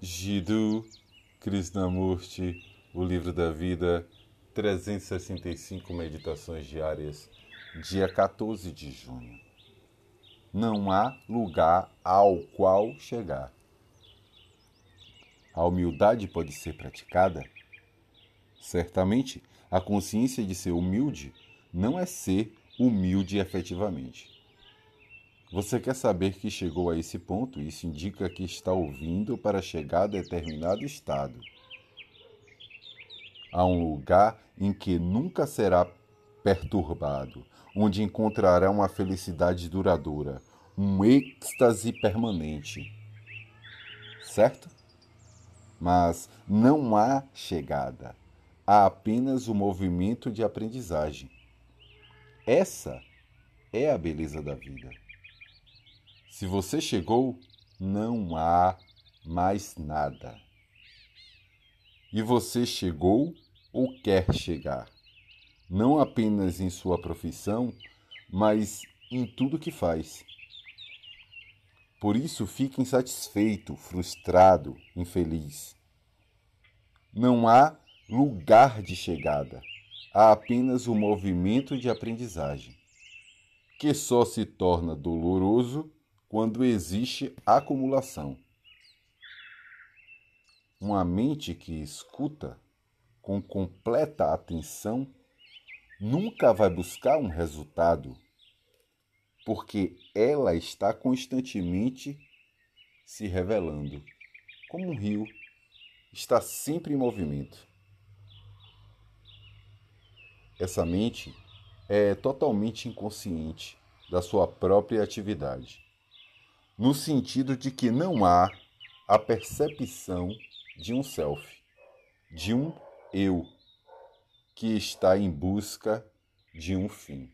Jiddu Krishnamurti, O Livro da Vida, 365 Meditações Diárias, dia 14 de junho. Não há lugar ao qual chegar. A humildade pode ser praticada? Certamente, a consciência de ser humilde não é ser humilde efetivamente. Você quer saber que chegou a esse ponto? Isso indica que está ouvindo para chegar a determinado estado. A um lugar em que nunca será perturbado, onde encontrará uma felicidade duradoura, um êxtase permanente. Certo? Mas não há chegada, há apenas o movimento de aprendizagem. Essa é a beleza da vida. Se você chegou, não há mais nada. E você chegou ou quer chegar, não apenas em sua profissão, mas em tudo que faz. Por isso, fique insatisfeito, frustrado, infeliz. Não há lugar de chegada, há apenas o movimento de aprendizagem, que só se torna doloroso quando existe acumulação. Uma mente que escuta com completa atenção nunca vai buscar um resultado, porque ela está constantemente se revelando, como um rio, está sempre em movimento. Essa mente é totalmente inconsciente da sua própria atividade no sentido de que não há a percepção de um self, de um eu que está em busca de um fim.